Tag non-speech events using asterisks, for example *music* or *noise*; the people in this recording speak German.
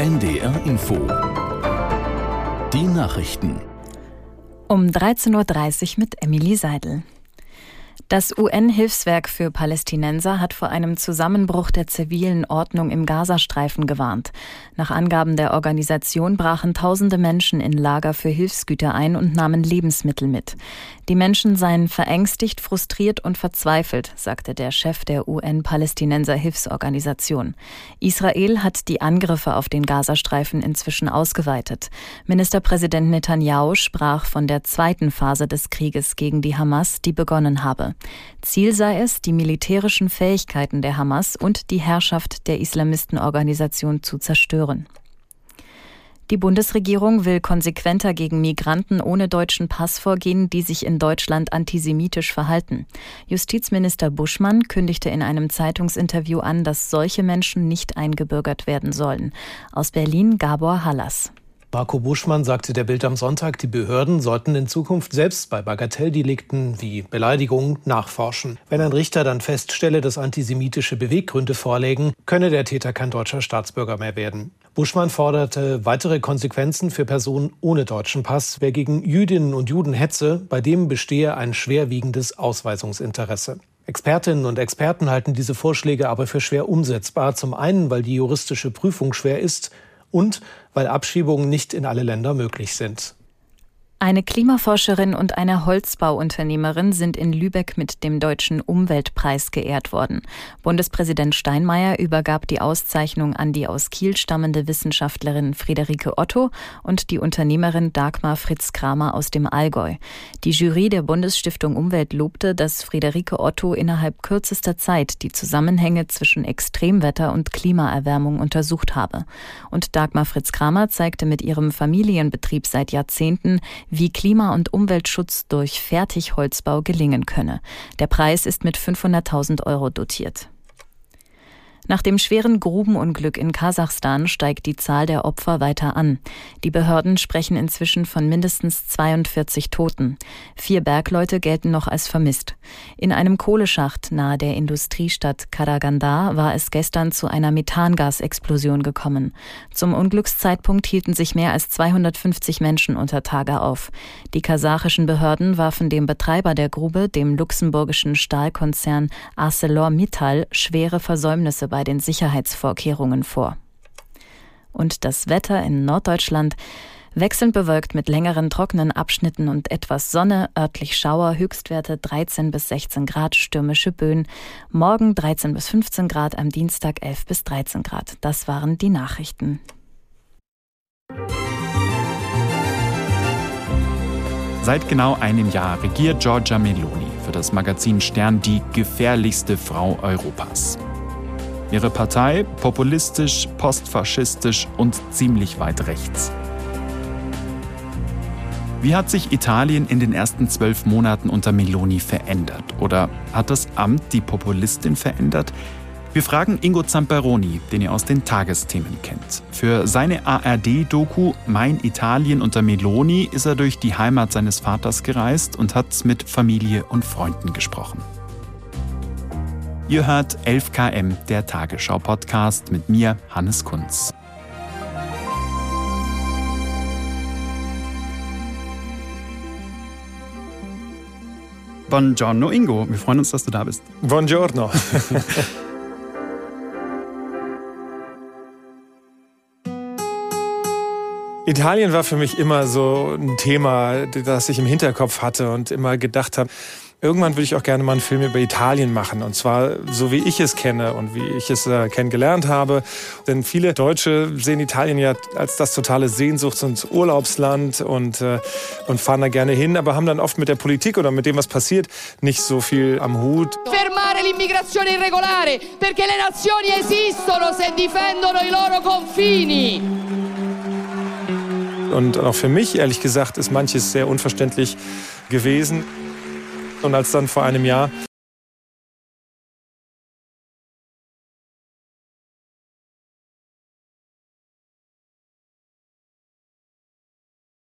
NDR Info. Die Nachrichten. Um 13.30 Uhr mit Emily Seidel. Das UN-Hilfswerk für Palästinenser hat vor einem Zusammenbruch der zivilen Ordnung im Gazastreifen gewarnt. Nach Angaben der Organisation brachen tausende Menschen in Lager für Hilfsgüter ein und nahmen Lebensmittel mit. Die Menschen seien verängstigt, frustriert und verzweifelt, sagte der Chef der UN-Palästinenser Hilfsorganisation. Israel hat die Angriffe auf den Gazastreifen inzwischen ausgeweitet. Ministerpräsident Netanyahu sprach von der zweiten Phase des Krieges gegen die Hamas, die begonnen habe. Ziel sei es, die militärischen Fähigkeiten der Hamas und die Herrschaft der Islamistenorganisation zu zerstören. Die Bundesregierung will konsequenter gegen Migranten ohne deutschen Pass vorgehen, die sich in Deutschland antisemitisch verhalten. Justizminister Buschmann kündigte in einem Zeitungsinterview an, dass solche Menschen nicht eingebürgert werden sollen. Aus Berlin Gabor Hallas. Marco Buschmann sagte der Bild am Sonntag, die Behörden sollten in Zukunft selbst bei Bagatelldelikten wie Beleidigungen nachforschen. Wenn ein Richter dann feststelle, dass antisemitische Beweggründe vorlegen, könne der Täter kein deutscher Staatsbürger mehr werden. Buschmann forderte weitere Konsequenzen für Personen ohne deutschen Pass. Wer gegen Jüdinnen und Juden hetze, bei dem bestehe ein schwerwiegendes Ausweisungsinteresse. Expertinnen und Experten halten diese Vorschläge aber für schwer umsetzbar. Zum einen, weil die juristische Prüfung schwer ist und weil Abschiebungen nicht in alle Länder möglich sind. Eine Klimaforscherin und eine Holzbauunternehmerin sind in Lübeck mit dem Deutschen Umweltpreis geehrt worden. Bundespräsident Steinmeier übergab die Auszeichnung an die aus Kiel stammende Wissenschaftlerin Friederike Otto und die Unternehmerin Dagmar Fritz Kramer aus dem Allgäu. Die Jury der Bundesstiftung Umwelt lobte, dass Friederike Otto innerhalb kürzester Zeit die Zusammenhänge zwischen Extremwetter und Klimaerwärmung untersucht habe. Und Dagmar Fritz Kramer zeigte mit ihrem Familienbetrieb seit Jahrzehnten, wie Klima- und Umweltschutz durch Fertigholzbau gelingen könne. Der Preis ist mit 500.000 Euro dotiert. Nach dem schweren Grubenunglück in Kasachstan steigt die Zahl der Opfer weiter an. Die Behörden sprechen inzwischen von mindestens 42 Toten. Vier Bergleute gelten noch als vermisst. In einem Kohleschacht nahe der Industriestadt Karaganda war es gestern zu einer Methangasexplosion gekommen. Zum Unglückszeitpunkt hielten sich mehr als 250 Menschen unter Tage auf. Die kasachischen Behörden warfen dem Betreiber der Grube, dem luxemburgischen Stahlkonzern ArcelorMittal, schwere Versäumnisse bei bei den Sicherheitsvorkehrungen vor. Und das Wetter in Norddeutschland wechselnd bewölkt mit längeren trockenen Abschnitten und etwas Sonne, örtlich Schauer, Höchstwerte 13 bis 16 Grad, stürmische Böen. Morgen 13 bis 15 Grad, am Dienstag 11 bis 13 Grad. Das waren die Nachrichten. Seit genau einem Jahr regiert Giorgia Meloni für das Magazin Stern die gefährlichste Frau Europas. Ihre Partei populistisch, postfaschistisch und ziemlich weit rechts. Wie hat sich Italien in den ersten zwölf Monaten unter Meloni verändert? Oder hat das Amt die Populistin verändert? Wir fragen Ingo Zamperoni, den ihr aus den Tagesthemen kennt. Für seine ARD-Doku Mein Italien unter Meloni ist er durch die Heimat seines Vaters gereist und hat mit Familie und Freunden gesprochen. Ihr hört 11KM, der Tagesschau-Podcast mit mir, Hannes Kunz. Buongiorno Ingo, wir freuen uns, dass du da bist. Buongiorno. *laughs* Italien war für mich immer so ein Thema, das ich im Hinterkopf hatte und immer gedacht habe, Irgendwann würde ich auch gerne mal einen Film über Italien machen. Und zwar so, wie ich es kenne und wie ich es äh, kennengelernt habe. Denn viele Deutsche sehen Italien ja als das totale Sehnsuchts- und Urlaubsland und, äh, und fahren da gerne hin, aber haben dann oft mit der Politik oder mit dem, was passiert, nicht so viel am Hut. Fermare l'immigrazione irregolare, perché le nazioni esistono se difendono i loro confini. Und auch für mich, ehrlich gesagt, ist manches sehr unverständlich gewesen. Und als dann vor einem Jahr